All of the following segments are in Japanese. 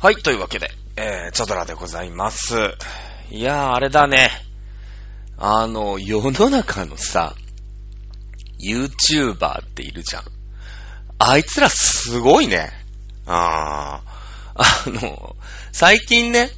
はい、というわけで、えー、チャドラでございます。いやー、あれだね。あの、世の中のさ、YouTuber っているじゃん。あいつらすごいね。あー。あの、最近ね、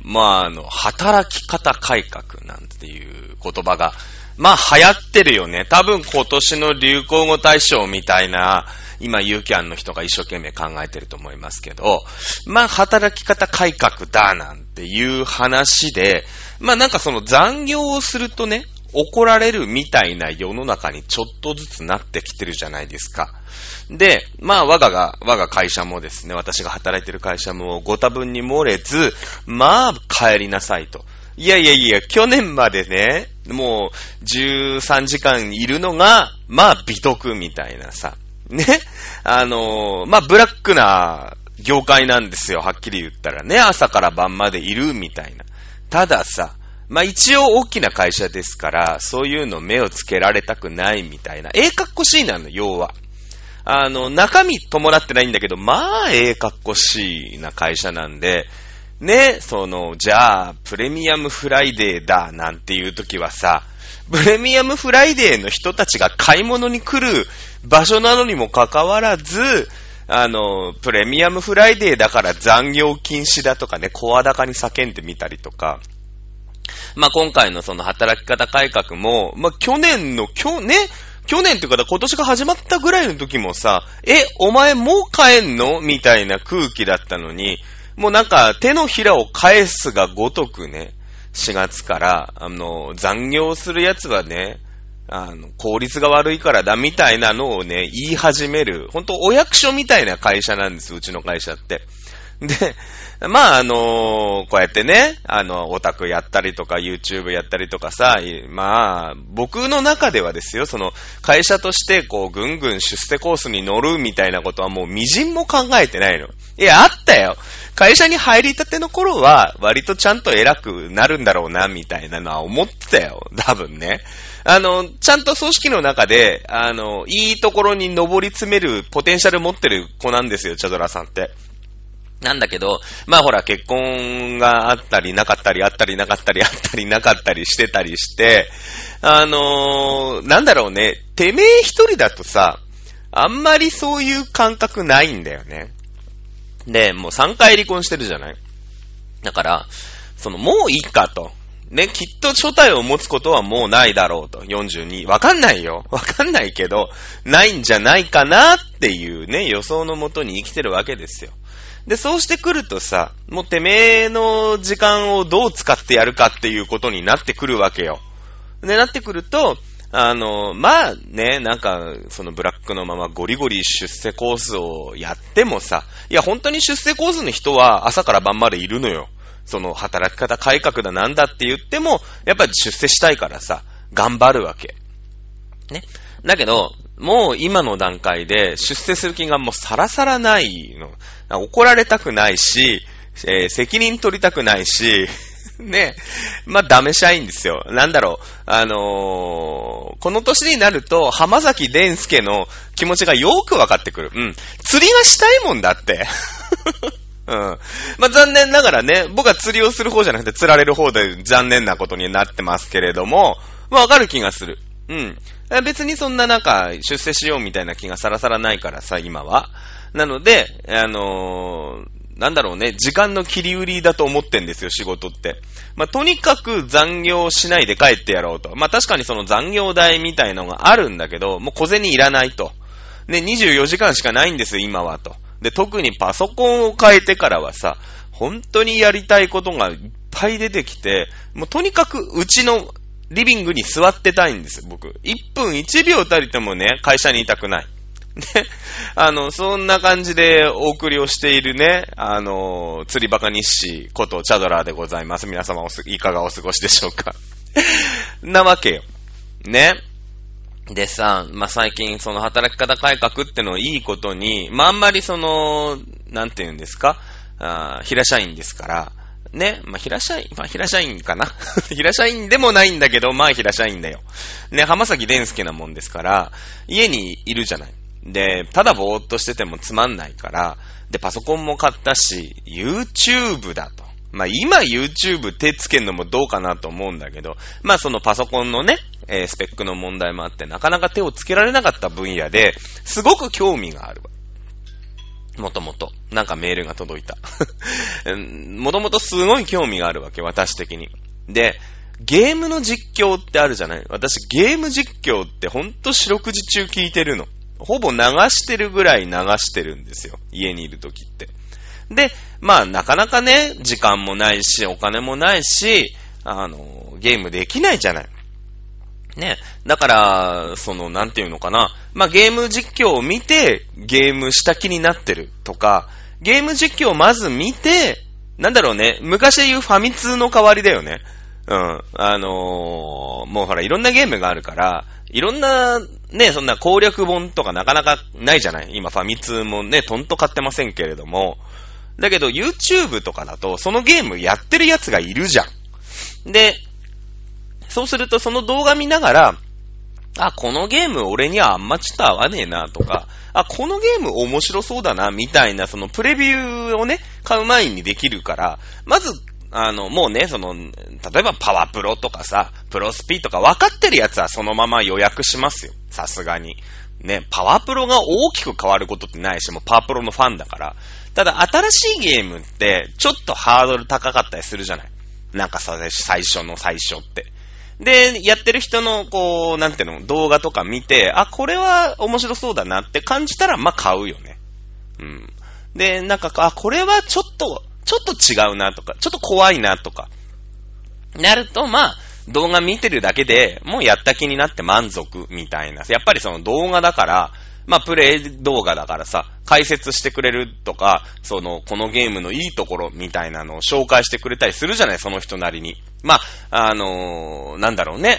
まあ、あの、働き方改革なんていう言葉が、まあ流行ってるよね。多分今年の流行語大賞みたいな、今、ユーキャンの人が一生懸命考えてると思いますけど、まあ、働き方改革だなんていう話で、まあなんかその残業をするとね、怒られるみたいな世の中にちょっとずつなってきてるじゃないですか。で、まあ我がが、我が会社もですね、私が働いてる会社もご多分に漏れず、まあ帰りなさいと。いやいやいや、去年までね、もう13時間いるのが、まあ美徳みたいなさ。ね。あのー、まあ、ブラックな業界なんですよ、はっきり言ったらね。朝から晩までいるみたいな。たださ、まあ、一応大きな会社ですから、そういうの目をつけられたくないみたいな。ええかっこしいなの、要は。あの、中身伴ってないんだけど、まあ、ええかっこしいな会社なんで、ね、その、じゃあ、プレミアムフライデーだ、なんていう時はさ、プレミアムフライデーの人たちが買い物に来る場所なのにもかかわらず、あの、プレミアムフライデーだから残業禁止だとかね、声高に叫んでみたりとか、まあ、今回のその働き方改革も、まあ、去年の、今日ね、去年っていうか今年が始まったぐらいの時もさ、え、お前もう帰んの？みたいな空気だったのに、もうなんか手のひらを返すがごとくね、4月から、あの、残業するやつはね、あの、効率が悪いからだみたいなのをね、言い始める、本当お役所みたいな会社なんです、うちの会社って。で、まあ、あのこうやってね、あの、オタクやったりとか、YouTube やったりとかさ、まあ、僕の中ではですよ、その、会社として、こう、ぐんぐん出世コースに乗るみたいなことはもう、みじんも考えてないの。いや、あったよ。会社に入りたての頃は、割とちゃんと偉くなるんだろうな、みたいなのは思ってたよ。多分ね。あの、ちゃんと組織の中で、あの、いいところに上り詰めるポテンシャル持ってる子なんですよ、チャドラさんって。なんだけど、まあほら、結婚があったりなかったりあったりなかったりあったりなかったりしてたりして、あのー、なんだろうね、てめえ一人だとさ、あんまりそういう感覚ないんだよね。で、もう3回離婚してるじゃないだから、その、もういいかと。ね、きっと初体を持つことはもうないだろうと。42。わかんないよ。わかんないけど、ないんじゃないかなっていうね、予想のもとに生きてるわけですよ。で、そうしてくるとさ、もうてめえの時間をどう使ってやるかっていうことになってくるわけよ。で、なってくると、あの、まあね、なんか、そのブラックのままゴリゴリ出世コースをやってもさ、いや、本当に出世コースの人は朝から晩までいるのよ。その働き方改革だなんだって言っても、やっぱり出世したいからさ、頑張るわけ。ね。だけど、もう今の段階で出世する気がもうさらさらないの。怒られたくないし、えー責任取りたくないし、ね。まあ、ダメ社員ですよ。なんだろう。あのーこの年になると、浜崎伝介の気持ちがよくわかってくる。うん。釣りはしたいもんだって。うん。まあ、残念ながらね、僕は釣りをする方じゃなくて釣られる方で残念なことになってますけれども、まあ、わかる気がする。うん。別にそんななんか、出世しようみたいな気がさらさらないからさ、今は。なので、あのーなんだろうね、時間の切り売りだと思ってんですよ、仕事って。まあ、とにかく残業しないで帰ってやろうと。まあ、確かにその残業代みたいのがあるんだけど、もう小銭いらないと。ね、24時間しかないんですよ、今はと。で、特にパソコンを変えてからはさ、本当にやりたいことがいっぱい出てきて、もうとにかくうちのリビングに座ってたいんです、僕。1分1秒たりともね、会社にいたくない。ね、あの、そんな感じでお送りをしているね、あの、釣りバカ日誌ことチャドラーでございます。皆様おす、いかがお過ごしでしょうか。なわけよ。ね。でさ、まあ、最近その働き方改革ってのをいいことに、まあ、あんまりその、なんて言うんですか、あ平社員ですから、ね、まあ、平社員、まあ、平社員かな 平社員でもないんだけど、まあ、平社員だよ。ね、浜崎伝介なもんですから、家にいるじゃない。で、ただぼーっとしててもつまんないから、で、パソコンも買ったし、YouTube だと。まあ今 YouTube 手つけるのもどうかなと思うんだけど、まあそのパソコンのね、えー、スペックの問題もあって、なかなか手をつけられなかった分野で、すごく興味があるわ。もともと。なんかメールが届いた。もともとすごい興味があるわけ、私的に。で、ゲームの実況ってあるじゃない？私ゲーム実況ってほんと四六時中聞いてるの。ほぼ流してるぐらい流してるんですよ。家にいる時って。で、まあなかなかね、時間もないし、お金もないし、あの、ゲームできないじゃない。ね。だから、その、なんていうのかな。まあ、ゲーム実況を見て、ゲームした気になってるとか、ゲーム実況をまず見て、なんだろうね。昔で言うファミ通の代わりだよね。うん。あのー、もうほら、いろんなゲームがあるから、いろんな、ね、そんな攻略本とかなかなかないじゃない今ファミ通もね、とんと買ってませんけれども。だけど YouTube とかだと、そのゲームやってるやつがいるじゃん。で、そうするとその動画見ながら、あ、このゲーム俺にはあんまちょっと合わねえなとか、あ、このゲーム面白そうだな、みたいな、そのプレビューをね、買う前にできるから、まずあの、もうね、その、例えばパワープロとかさ、プロスピとか分かってるやつはそのまま予約しますよ。さすがに。ね、パワープロが大きく変わることってないし、もうパワープロのファンだから。ただ、新しいゲームって、ちょっとハードル高かったりするじゃないなんかさ、最初の最初って。で、やってる人の、こう、なんていうの、動画とか見て、あ、これは面白そうだなって感じたら、まあ、買うよね。うん。で、なんか、あ、これはちょっと、ちょっと違うなとか、ちょっと怖いなとか、なると、まあ、動画見てるだけでもうやった気になって満足みたいな。やっぱりその動画だから、まあ、プレイ動画だからさ、解説してくれるとか、その、このゲームのいいところみたいなのを紹介してくれたりするじゃない、その人なりに。まあ、あのー、なんだろうね。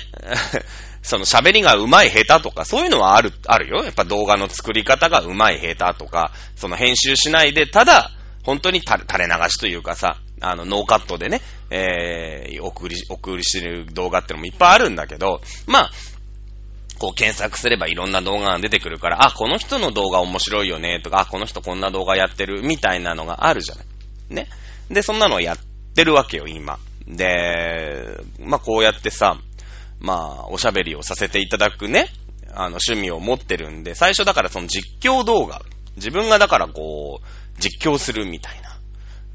その喋りが上手い下手とか、そういうのはある、あるよ。やっぱ動画の作り方が上手い下手とか、その編集しないで、ただ、本当に垂れ流しというかさ、あの、ノーカットでね、えー、送り、送りしてる動画ってのもいっぱいあるんだけど、まあ、こう検索すればいろんな動画が出てくるから、あ、この人の動画面白いよね、とか、あ、この人こんな動画やってる、みたいなのがあるじゃない。ね。で、そんなのをやってるわけよ、今。で、まあ、こうやってさ、まあ、おしゃべりをさせていただくね、あの、趣味を持ってるんで、最初だからその実況動画、自分がだからこう、実況するみたいな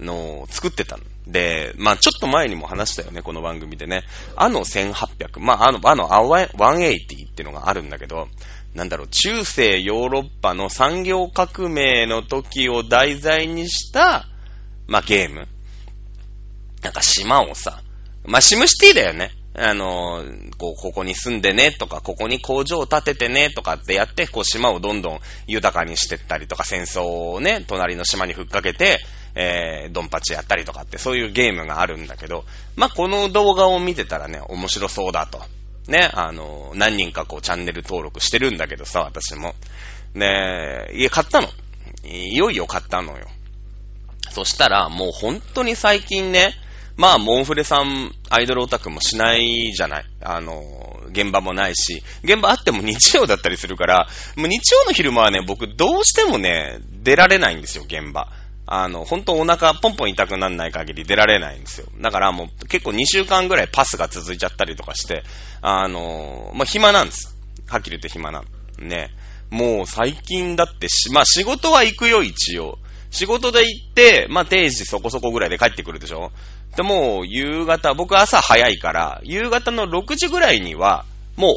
の作ってたんで、まあちょっと前にも話したよね、この番組でね。あの1800、まああの、あの、180っていうのがあるんだけど、なんだろう、中世ヨーロッパの産業革命の時を題材にした、まあゲーム。なんか島をさ、まあシムシティだよね。あの、こう、ここに住んでねとか、ここに工場を建ててねとかってやって、こう、島をどんどん豊かにしてったりとか、戦争をね、隣の島にふっかけて、えー、ドンパチやったりとかって、そういうゲームがあるんだけど、まあ、この動画を見てたらね、面白そうだと。ね、あの、何人かこう、チャンネル登録してるんだけどさ、私も。ね、家買ったの。いよいよ買ったのよ。そしたら、もう本当に最近ね、まあ、モンフレさん、アイドルオタクもしないじゃない。あの、現場もないし、現場あっても日曜だったりするから、もう日曜の昼間はね、僕どうしてもね、出られないんですよ、現場。あの、本当お腹ポンポン痛くならない限り出られないんですよ。だからもう結構2週間ぐらいパスが続いちゃったりとかして、あの、まあ、暇なんです。はっきり言って暇なの。ね。もう最近だってし、まあ、仕事は行くよ、一応。仕事で行って、まあ、定時そこそこぐらいで帰ってくるでしょで、もう、夕方、僕朝早いから、夕方の6時ぐらいには、もう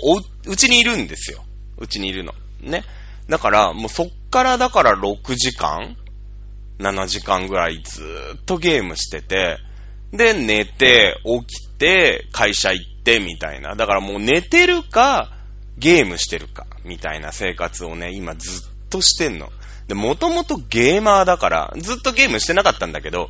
お、うちにいるんですよ。うちにいるの。ね。だから、もうそっからだから6時間 ?7 時間ぐらいずーっとゲームしてて、で、寝て、起きて、会社行って、みたいな。だからもう寝てるか、ゲームしてるか、みたいな生活をね、今ずっとしてんの。で、もともとゲーマーだから、ずっとゲームしてなかったんだけど、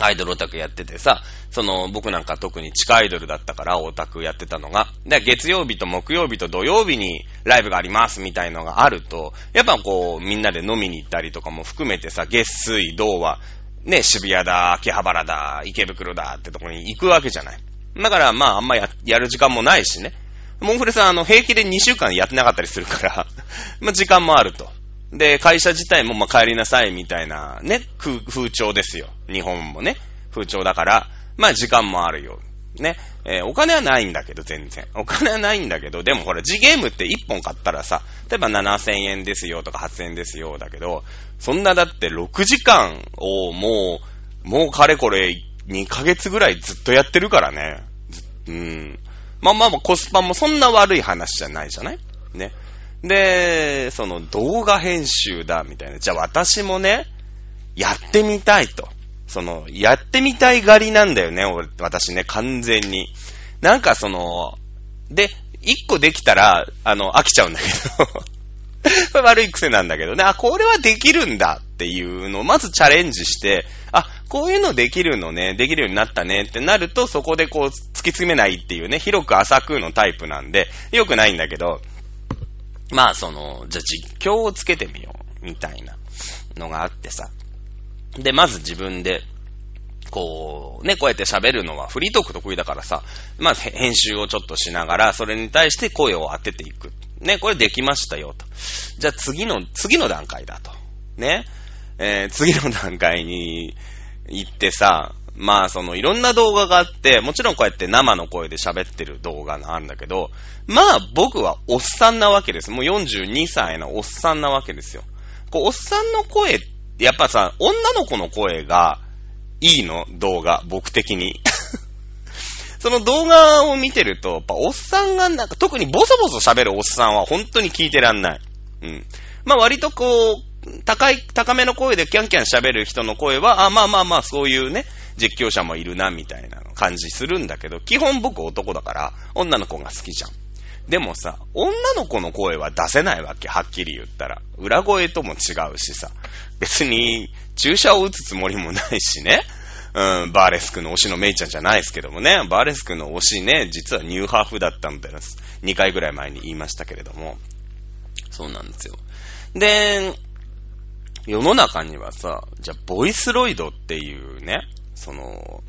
アイドルオタクやっててさ、その、僕なんか特に地下アイドルだったからオタクやってたのが、で、月曜日と木曜日と土曜日にライブがありますみたいのがあると、やっぱこう、みんなで飲みに行ったりとかも含めてさ、月水土は、ね、渋谷だ、秋葉原だ、池袋だってとこに行くわけじゃない。だからまああんまや、やる時間もないしね。モンフレさん、あの、平気で2週間やってなかったりするから まあ、時間もあると。で、会社自体も、まあ、帰りなさいみたいな、ね、風、風潮ですよ。日本もね、風潮だから、まあ、時間もあるよ。ね。えー、お金はないんだけど、全然。お金はないんだけど、でもほら、G ゲームって1本買ったらさ、例えば7000円ですよとか8000円ですよだけど、そんなだって6時間をもう、もうかれこれ2ヶ月ぐらいずっとやってるからね。うん。まあまあコスパもそんな悪い話じゃないじゃない？ね。で、その動画編集だみたいな。じゃあ私もね、やってみたいと。その、やってみたい狩りなんだよね、俺、私ね、完全に。なんかその、で、一個できたら、あの、飽きちゃうんだけど 悪い癖なんだけどね、あ、これはできるんだっていうのを、まずチャレンジして、あ、こういうのできるのね、できるようになったねってなると、そこでこう、突き詰めないっていうね、広く浅くのタイプなんで、良くないんだけど、まあその、じゃあ実況をつけてみよう、みたいなのがあってさ。で、まず自分で、こう、ね、こうやって喋るのはフリートーク得意だからさ、まあ編集をちょっとしながら、それに対して声を当てていく。ね、これできましたよ、と。じゃあ次の、次の段階だと。ね。えー、次の段階に行ってさ、まあそのいろんな動画があって、もちろんこうやって生の声で喋ってる動画があるんだけど、まあ僕はおっさんなわけです。もう42歳のおっさんなわけですよ。こう、おっさんの声、やっぱさ、女の子の声がいいの？動画、僕的に。その動画を見てると、やっぱおっさんがなんか、特にボソボソ喋るおっさんは本当に聞いてらんない。うん。まあ割とこう、高い、高めの声でキャンキャン喋る人の声は、あ、まあまあまあ、そういうね、実況者もいるな、みたいな感じするんだけど、基本僕男だから、女の子が好きじゃん。でもさ、女の子の声は出せないわけ、はっきり言ったら。裏声とも違うしさ。別に、注射を打つつもりもないしね。うん、バーレスクの推しのメイちゃんじゃないですけどもね。バーレスクの推しね、実はニューハーフだったんだよ。2回ぐらい前に言いましたけれども。そうなんですよ。で、世の中にはさ、じゃあ、ボイスロイドっていうね、その、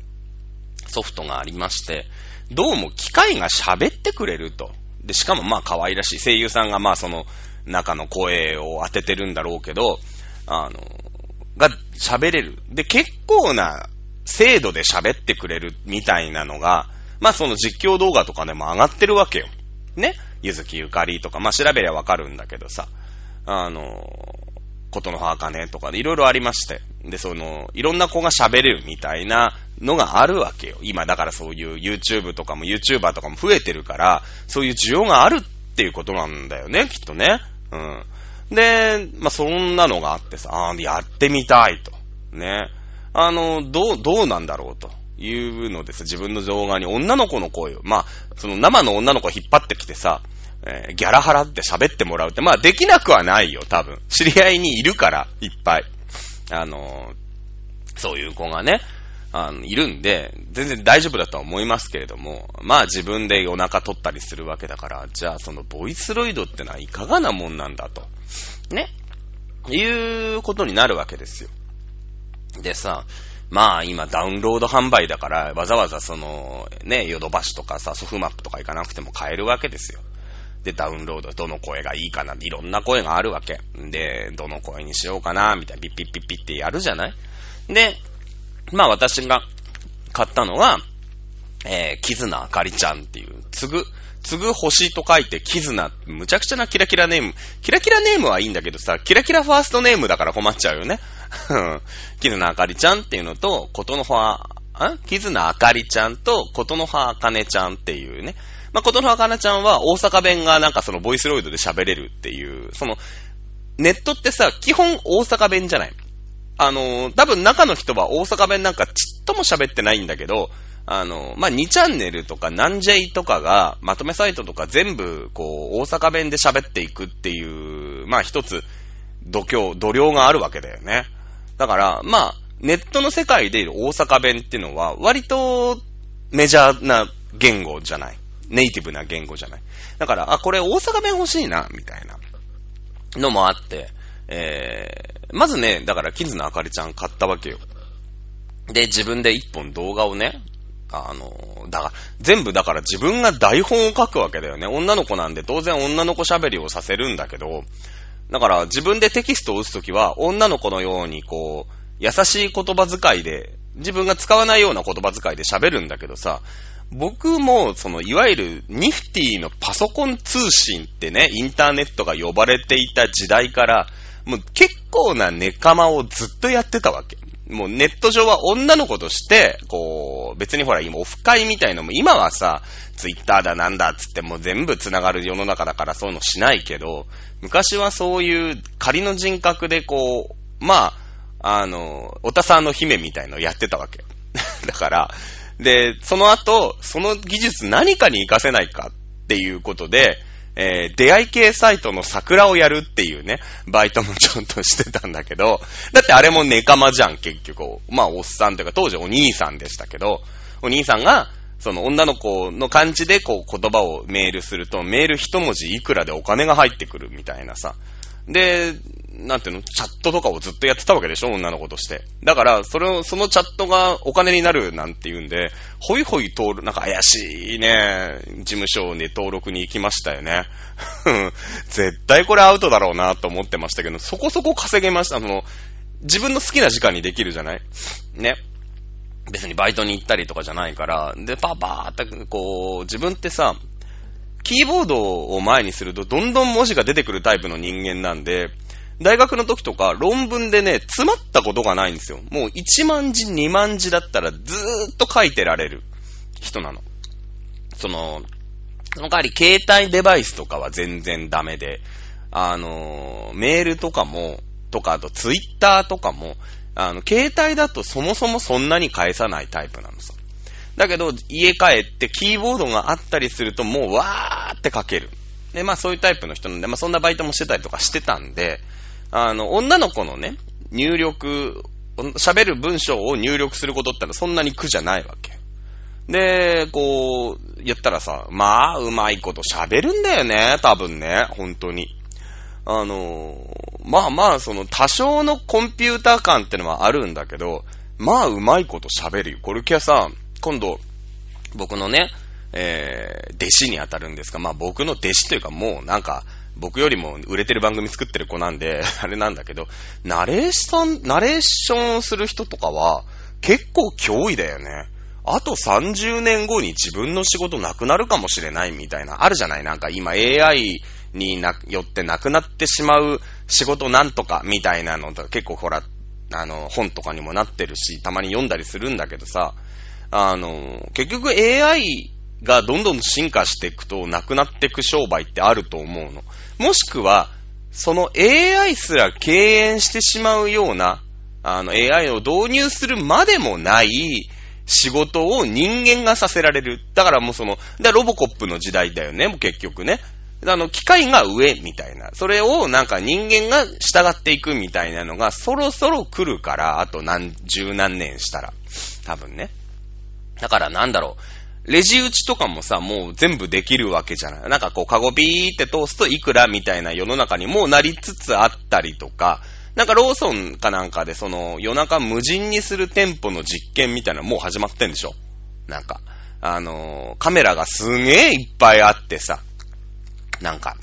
ソフトがありまして、どうも機械が喋ってくれると。で、しかもまあ可愛らしい声優さんがまあその中の声を当ててるんだろうけど、あの、が喋れる。で、結構な精度で喋ってくれるみたいなのが、まあその実況動画とかでも上がってるわけよ。ね？ゆずきゆかりとか、まあ調べりゃわかるんだけどさ、あの、ことの葉かねとかでいろいろありまして。で、その、いろんな子が喋れるみたいなのがあるわけよ。今だからそういう YouTube とかも YouTuber とかも増えてるから、そういう需要があるっていうことなんだよね、きっとね。うん。で、まあ、そんなのがあってさ、あやってみたいと。ね。あの、どう、どうなんだろうと。いうのでさ、自分の動画に女の子の声を、まあ、その生の女の子を引っ張ってきてさ、えー、ギャラ払って喋ってもらうって、まあできなくはないよ、多分。知り合いにいるから、いっぱい。あのー、そういう子がね、あの、いるんで、全然大丈夫だとは思いますけれども、まあ自分でお腹取ったりするわけだから、じゃあそのボイスロイドってのはいかがなもんなんだと。ね。いうことになるわけですよ。でさ、まあ今ダウンロード販売だから、わざわざその、ね、ヨドバシとかさ、ソフマップとか行かなくても買えるわけですよ。で、ダウンロード、どの声がいいかな、いろんな声があるわけ。で、どの声にしようかな、みたいな、ピッピッピッピってやるじゃない？で、まあ私が買ったのは、えー、キズナあかりちゃんっていう、つぐ、つぐ星と書いて、キズナ、むちゃくちゃなキラキラネーム。キラキラネームはいいんだけどさ、キラキラファーストネームだから困っちゃうよね。キズナあかりちゃんっていうのと、ことの葉、んキズナあかりちゃんと、ことの葉あかねちゃんっていうね。まあ、ことのはかなちゃんは大阪弁がなんかそのボイスロイドで喋れるっていう、その、ネットってさ、基本大阪弁じゃないあの、多分中の人は大阪弁なんかちっとも喋ってないんだけど、あの、まあ、2チャンネルとかなんじゃいとかが、まとめサイトとか全部、こう、大阪弁で喋っていくっていう、まあ、一つ、度胸、度量があるわけだよね。だから、まあ、ネットの世界でいる大阪弁っていうのは、割とメジャーな言語じゃない。ネイティブな言語じゃない。だから、あ、これ大阪弁欲しいな、みたいなのもあって、えー、まずね、だから、キズのあかりちゃん買ったわけよ。で、自分で一本動画をね、あの、だから、全部だから自分が台本を書くわけだよね。女の子なんで当然女の子喋りをさせるんだけど、だから自分でテキストを打つときは女の子のようにこう、優しい言葉遣いで、自分が使わないような言葉遣いで喋るんだけどさ、僕も、その、いわゆる、ニフティのパソコン通信ってね、インターネットが呼ばれていた時代から、もう結構なネカマをずっとやってたわけ。もうネット上は女の子として、こう、別にほら今オフ会みたいのも今はさ、ツイッターだなんだっつってもう全部繋がる世の中だからそういうのしないけど、昔はそういう仮の人格でこう、まあ、あの、おたさんの姫みたいのをやってたわけ。だから、で、その後、その技術何かに活かせないかっていうことで、えー、出会い系サイトの桜をやるっていうね、バイトもちょっとしてたんだけど、だってあれもネカマじゃん、結局。まあ、おっさんというか、当時お兄さんでしたけど、お兄さんが、その女の子の感じでこう言葉をメールすると、メール一文字いくらでお金が入ってくるみたいなさ。で、なんていうの、チャットとかをずっとやってたわけでしょ？女の子として。だから、それを、そのチャットがお金になるなんて言うんで、ほいほい登録、なんか怪しいね、事務所に登録に行きましたよね。絶対これアウトだろうなと思ってましたけど、そこそこ稼げました。あの、自分の好きな時間にできるじゃない？ね。別にバイトに行ったりとかじゃないから、で、パーパーって、こう、自分ってさ、キーボードを前にするとどんどん文字が出てくるタイプの人間なんで、大学の時とか論文でね、詰まったことがないんですよ。もう1万字、2万字だったらずーっと書いてられる人なの。その、その代わり携帯デバイスとかは全然ダメで、あの、メールとかも、とか、あとツイッターとかも、あの、携帯だとそもそもそんなに返さないタイプなのさ。だけど、家帰ってキーボードがあったりするともうわーって書ける。で、まあそういうタイプの人なんで、まあそんなバイトもしてたりとかしてたんで、あの、女の子のね、入力、喋る文章を入力することってのはそんなに苦じゃないわけ。で、こう、言ったらさ、まあ、うまいこと喋るんだよね、多分ね、本当に。あの、まあまあ、その多少のコンピューター感ってのはあるんだけど、まあ、うまいこと喋るよ。これ今朝、今度、僕のね、えー、弟子に当たるんですが、まあ僕の弟子というかもうなんか、僕よりも売れてる番組作ってる子なんで、あれなんだけど、ナレーション、ナレーションする人とかは、結構脅威だよね。あと30年後に自分の仕事なくなるかもしれないみたいな、あるじゃない？なんか今 AI によってなくなってしまう仕事なんとかみたいなのとか結構ほら、あの、本とかにもなってるし、たまに読んだりするんだけどさ、あの、結局 AI がどんどん進化していくとなくなっていく商売ってあると思うの。もしくは、その AI すら敬遠してしまうような、あの AI を導入するまでもない仕事を人間がさせられる。だからもうその、だロボコップの時代だよね、もう結局ね。あの、機械が上みたいな。それをなんか人間が従っていくみたいなのがそろそろ来るから、あと何十何年したら。多分ね。だからなんだろう。レジ打ちとかもさ、もう全部できるわけじゃない。なんかこう、カゴビーって通すといくらみたいな世の中にもうなりつつあったりとか、なんかローソンかなんかでその夜中無人にする店舗の実験みたいなもう始まってんでしょなんか、あのー、カメラがすげえいっぱいあってさ、なんか。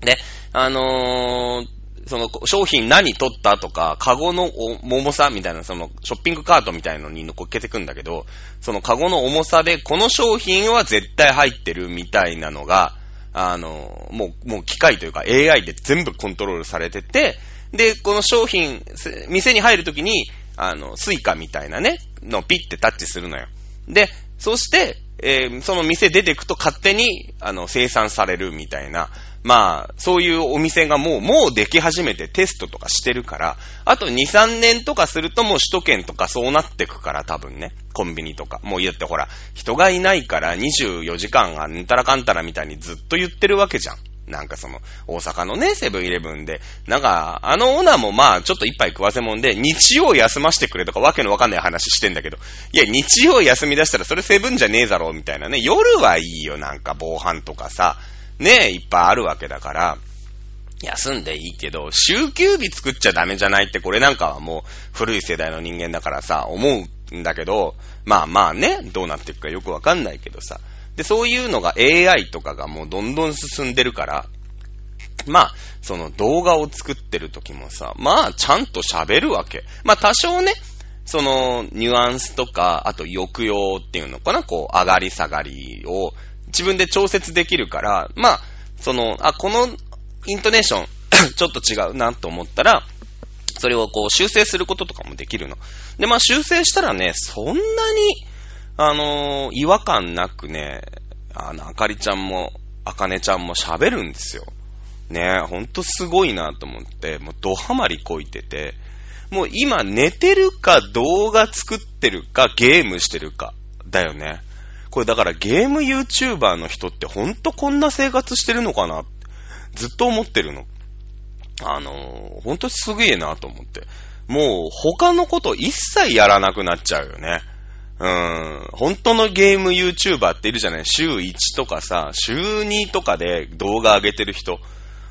で、あのー、その商品何取ったとか、カゴの重さみたいな、そのショッピングカートみたいのに乗っけてくんだけど、そのカゴの重さで、この商品は絶対入ってるみたいなのが、あの、もう、もう機械というか AI で全部コントロールされてて、で、この商品、店に入るときに、あの、スイカみたいなね、のピッてタッチするのよ。で、そして、えー、その店出てくと勝手に、あの、精算されるみたいな、まあ、そういうお店がもう、もうでき始めてテストとかしてるから、あと2、3年とかするともう首都圏とかそうなってくから多分ね、コンビニとか。もう言ってほら、人がいないから24時間がんたらかんたらみたいにずっと言ってるわけじゃん。なんかその、大阪のね、セブンイレブンで、なんか、あのオーナーもまあ、ちょっと一杯食わせもんで、日曜休ませてくれとかわけのわかんない話してんだけど、いや、日曜休み出したらそれセブンじゃねえだろ、みたいなね。夜はいいよ、なんか防犯とかさ。ねえ、いっぱいあるわけだから、休んでいいけど、週休日作っちゃダメじゃないって、これなんかはもう古い世代の人間だからさ、思うんだけど、まあまあね、どうなっていくかよくわかんないけどさ。で、そういうのが AI とかがもうどんどん進んでるから、まあ、その動画を作ってる時もさ、まあ、ちゃんと喋るわけ。まあ、多少ね、その、ニュアンスとか、あと抑揚っていうのかな、こう、上がり下がりを自分で調節できるから、まあ、その、あ、このイントネーション ちょっと違うなと思ったら、それをこう修正することとかもできるの。で、まあ修正したらね、そんなに、あのー、違和感なくね、あの、あかりちゃんも、あかねちゃんも喋るんですよ。ねほんとすごいなと思って、もうドハマりこいてて、もう今寝てるか動画作ってるかゲームしてるかだよね。これだからゲーム YouTuber の人ってほんとこんな生活してるのかな？ずっと思ってるの。あのー、ほんとすげえなと思って。もう他のこと一切やらなくなっちゃうよね。うん。本当のゲーム YouTuber っているじゃない？週1とかさ、週2とかで動画上げてる人。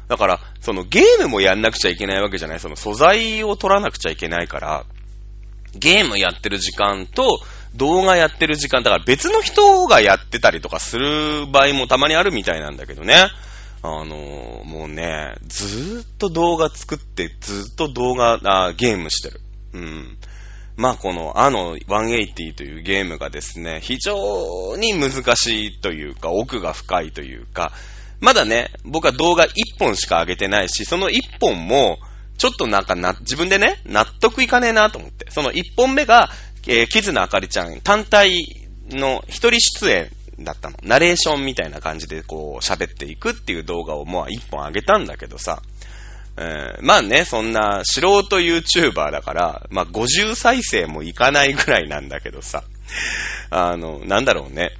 だから、そのゲームもやんなくちゃいけないわけじゃない？その素材を取らなくちゃいけないから、ゲームやってる時間と動画やってる時間、だから別の人がやってたりとかする場合もたまにあるみたいなんだけどね。あのー、もうね、ずーっと動画作って、ずーっと動画、あゲームしてる。うん。まあこのあの180というゲームがですね、非常に難しいというか、奥が深いというか、まだね、僕は動画1本しか上げてないし、その1本も、ちょっとなんかな、自分でね、納得いかねえなと思って。その1本目が、えー、キズナあかりちゃん単体の一人出演だったの。ナレーションみたいな感じでこう喋っていくっていう動画をもう1本上げたんだけどさ、えー、まあね、そんな素人 YouTuber だから、まあ50再生もいかないぐらいなんだけどさ、あの、なんだろうね、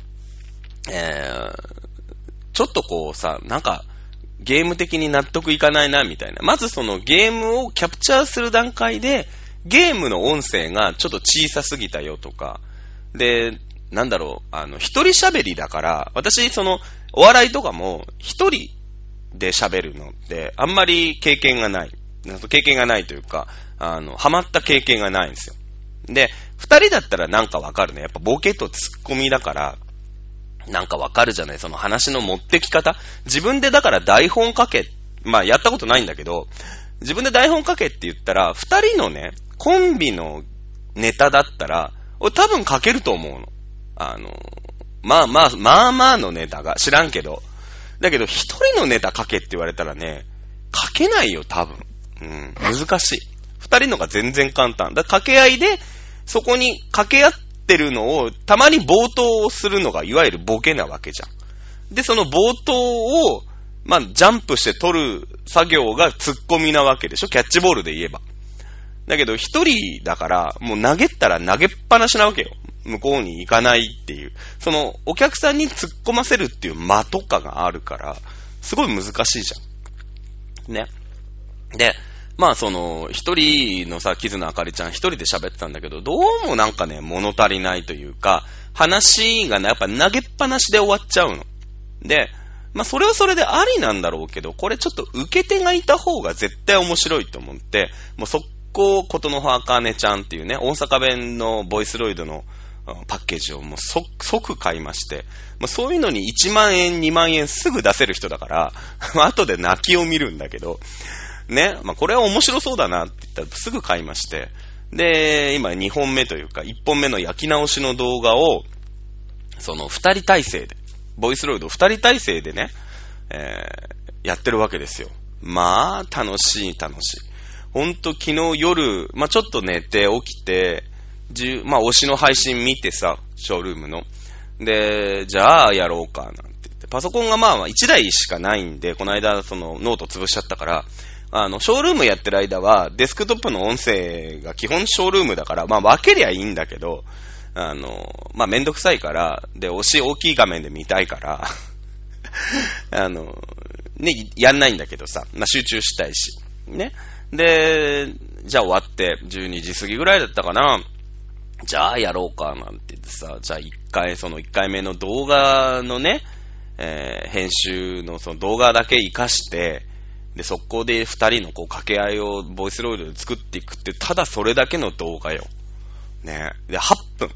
えー、ちょっとこうさ、なんか、ゲーム的に納得いかないな、みたいな。まずそのゲームをキャプチャーする段階で、ゲームの音声がちょっと小さすぎたよとか、で、なんだろう、あの、一人喋りだから、私、その、お笑いとかも、一人で喋るのって、あんまり経験がない。経験がないというか、あの、ハマった経験がないんですよ。で、二人だったらなんかわかるね。やっぱボケとツッコミだから、なんかわかるじゃないその話の持ってき方。自分でだから台本書け。まあやったことないんだけど、自分で台本書けって言ったら、二人のね、コンビのネタだったら、俺多分書けると思うの。あの、まあまあ、まあまあのネタが、知らんけど。だけど、一人のネタ書けって言われたらね、書けないよ、多分。うん、難しい。二人のが全然簡単。だ掛け合いで、そこに掛け合ってるのを、たまに冒頭をするのが、いわゆるボケなわけじゃん。で、その冒頭を、まあ、ジャンプして取る作業が突っ込みなわけでしょ？キャッチボールで言えば。だけど、一人だから、もう投げたら投げっぱなしなわけよ。向こうに行かないっていう。その、お客さんに突っ込ませるっていう間とかがあるから、すごい難しいじゃん。ね。で、まあその、一人のさ、キズナあかりちゃん一人で喋ってたんだけど、どうもなんかね、物足りないというか、話がね、やっぱ投げっぱなしで終わっちゃうの。で、まあそれはそれでありなんだろうけど、これちょっと受け手がいた方が絶対面白いと思って、もう速攻、ことの葉かねちゃんっていうね、大阪弁のボイスロイドのパッケージをもう即買いまして、まあ、そういうのに1万円、2万円すぐ出せる人だから、後で泣きを見るんだけど、ね、まあ、これは面白そうだなって言ったらすぐ買いまして、で、今2本目というか、1本目の焼き直しの動画を、その2人体制で、ボイスロイド2人体制でね、えー、やってるわけですよ。まあ、楽しい楽しい。ほんと昨日夜、まあ、ちょっと寝て起きて、まあ、推しの配信見てさ、ショールームの。で、じゃあやろうか、なんて言って。パソコンがまあ1台しかないんで、この間そのノート潰しちゃったから、あの、ショールームやってる間は、デスクトップの音声が基本ショールームだから、まあ分けりゃいいんだけど、あの、まあめんどくさいから、で、推し大きい画面で見たいから、あの、ね、やんないんだけどさ、まあ集中したいし、ね。で、じゃあ終わって、12時過ぎぐらいだったかな。じゃあやろうか、なんて言ってさ、じゃあ一回、その一回目の動画のね、えー、編集のその動画だけ活かして、で、速攻で二人のこう掛け合いをボイスロイドで作っていくって、ただそれだけの動画よ。ね。で、8分。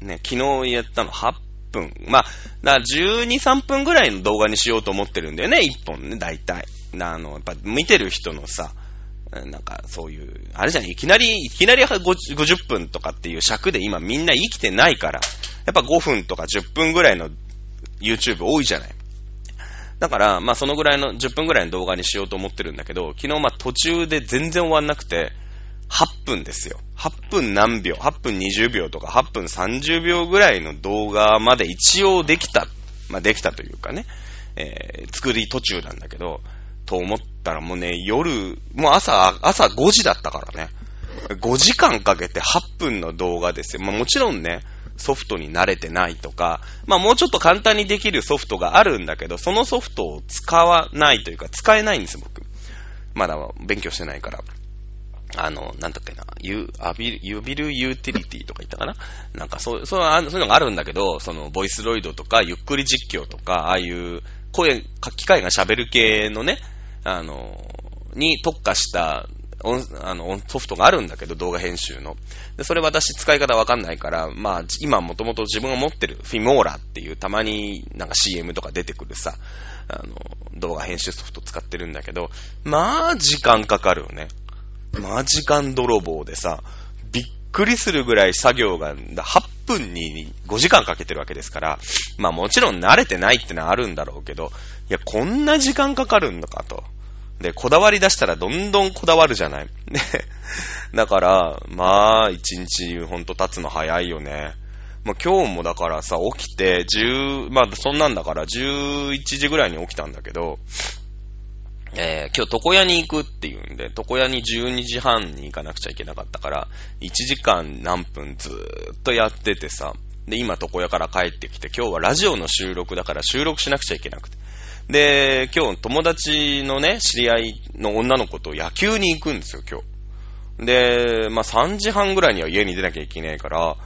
ね、昨日やったの8分。まあ、だから12、3分ぐらいの動画にしようと思ってるんだよね、1本ね、大体。あの、やっぱ見てる人のさ、なんかそういう、あれじゃん、いきなり、いきなり50分とかっていう尺で今みんな生きてないから、やっぱ5分とか10分ぐらいの YouTube 多いじゃない。だから、まあそのぐらいの、10分ぐらいの動画にしようと思ってるんだけど、昨日まあ途中で全然終わんなくて、8分ですよ。8分何秒、8分20秒とか8分30秒ぐらいの動画まで一応できた。まあできたというかね、えー、作り途中なんだけど、と思ったらもうね、夜、もう朝、朝5時だったからね。5時間かけて8分の動画ですよ。まあもちろんね、ソフトに慣れてないとか、まあもうちょっと簡単にできるソフトがあるんだけど、そのソフトを使わないというか、使えないんです、僕。まだ勉強してないから。あの、なんだっけな、ユアビユビルユーティリティとか言ったかな？なんかそう、そうそういうのがあるんだけど、その、ボイスロイドとか、ゆっくり実況とか、ああいう声、機械が喋る系のね、あの、に特化したあのソフトがあるんだけど、動画編集の。でそれ私使い方わかんないから、まあ、今もともと自分が持ってるフィモーラっていうたまになんか CM とか出てくるさ、あの、動画編集ソフト使ってるんだけど、まあ、時間かかるよね。まあ、時間泥棒でさ、びっくりするぐらい作業が、8分に5時間かけてるわけですから、まあもちろん慣れてないってのはあるんだろうけど、いや、こんな時間かかるんだかと。で、こだわり出したらどんどんこだわるじゃない。ね。だから、まあ、一日ほんと経つの早いよね。まあ、今日もだからさ、起きて、10、まあ、そんなんだから11時ぐらいに起きたんだけど、えー、今日床屋に行くっていうんで、床屋に12時半に行かなくちゃいけなかったから、1時間何分ずーっとやっててさ、で、今床屋から帰ってきて、今日はラジオの収録だから収録しなくちゃいけなくて。で、今日友達のね、知り合いの女の子と野球に行くんですよ、今日。で、まあ3時半ぐらいには家に出なきゃいけないから、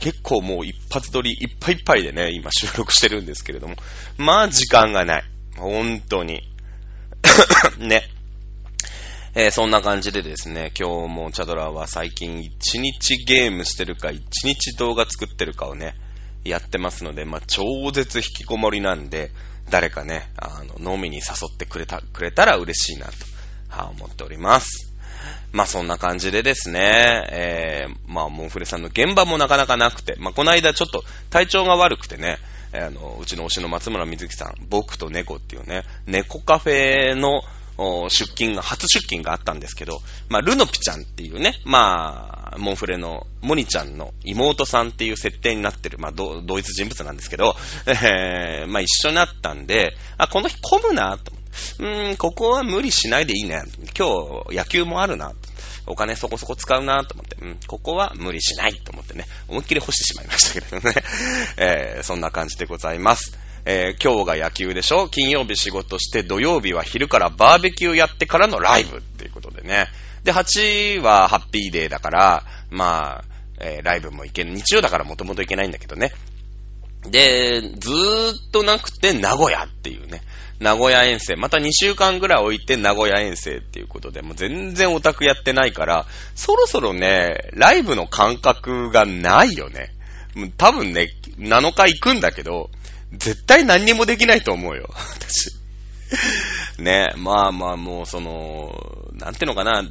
結構もう一発撮りいっぱいいっぱいでね、今収録してるんですけれども、まあ時間がない。本当に。ね。えー、そんな感じでですね、今日もチャドラーは最近1日ゲームしてるか、1日動画作ってるかをね、やってますので、まあ、超絶引きこもりなんで、誰かね、あの、飲みに誘ってくれた、くれたら嬉しいなと、は思っております。まあそんな感じでですね、えー、まあモンフレさんの現場もなかなかなくて、まあこの間ちょっと体調が悪くてね、あの、うちの推しの松村瑞希さん、僕と猫っていうね、猫カフェの出勤が、初出勤があったんですけど、まあ、ルノピちゃんっていうね、まあ、モンフレのモニちゃんの妹さんっていう設定になってる、まあ、同一人物なんですけど、えー、まあ、一緒になったんで、あ、この日混むな、と。うーん、ここは無理しないでいいね。今日野球もあるな。お金そこそこ使うなと思って、うん、ここは無理しないと思ってね、思いっきり干してしまいましたけれどね。えー、そんな感じでございます。えー、今日が野球でしょ？金曜日仕事して土曜日は昼からバーベキューやってからのライブっていうことでね。で、8はハッピーデーだから、まあ、えー、ライブも行ける。日曜だからもともと行けないんだけどね。で、ずーっとなくて名古屋っていうね。名古屋遠征。また2週間ぐらい置いて名古屋遠征っていうことで、もう全然オタクやってないから、そろそろね、ライブの感覚がないよね。多分ね、7日行くんだけど、絶対何にもできないと思うよ。私。ね、まあまあもうその、なんていうのかな、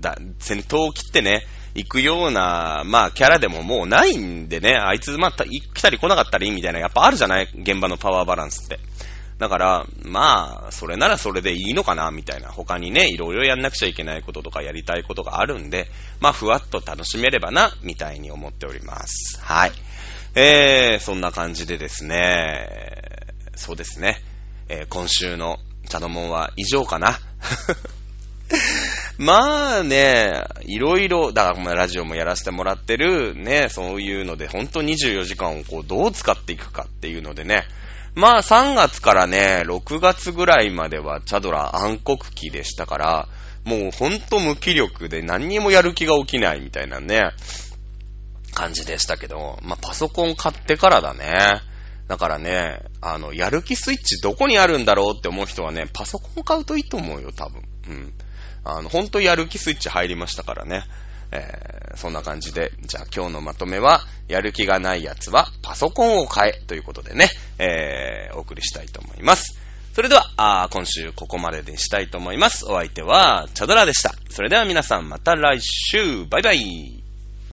だ、戦闘を切ってね、行くような、まあキャラでももうないんでね、あいつまあ来たり来なかったりみたいな、やっぱあるじゃない？現場のパワーバランスって。だから、まあ、それならそれでいいのかな、みたいな。他にね、いろいろやんなくちゃいけないこととかやりたいことがあるんで、まあ、ふわっと楽しめればな、みたいに思っております。はい。えー、そんな感じでですね、そうですね、えー、今週のチャドモンは以上かな。まあね、いろいろ、だからラジオもやらせてもらってる、ね、そういうので、ほんと24時間をこう、どう使っていくかっていうのでね、まあ3月からね、6月ぐらいまではチャドラ暗黒期でしたから、もうほんと無気力で何にもやる気が起きないみたいなね、感じでしたけど、まあ、パソコン買ってからだね。だからね、あの、やる気スイッチどこにあるんだろうって思う人はね、パソコン買うといいと思うよ、多分。うん。あの、ほんとやる気スイッチ入りましたからね。えー、そんな感じで、じゃあ今日のまとめは、やる気がない奴はパソコンを買えということでね、えー、お送りしたいと思います。それでは、あ今週ここまででしたいと思います。お相手は、チャドラでした。それでは皆さんまた来週バイバイ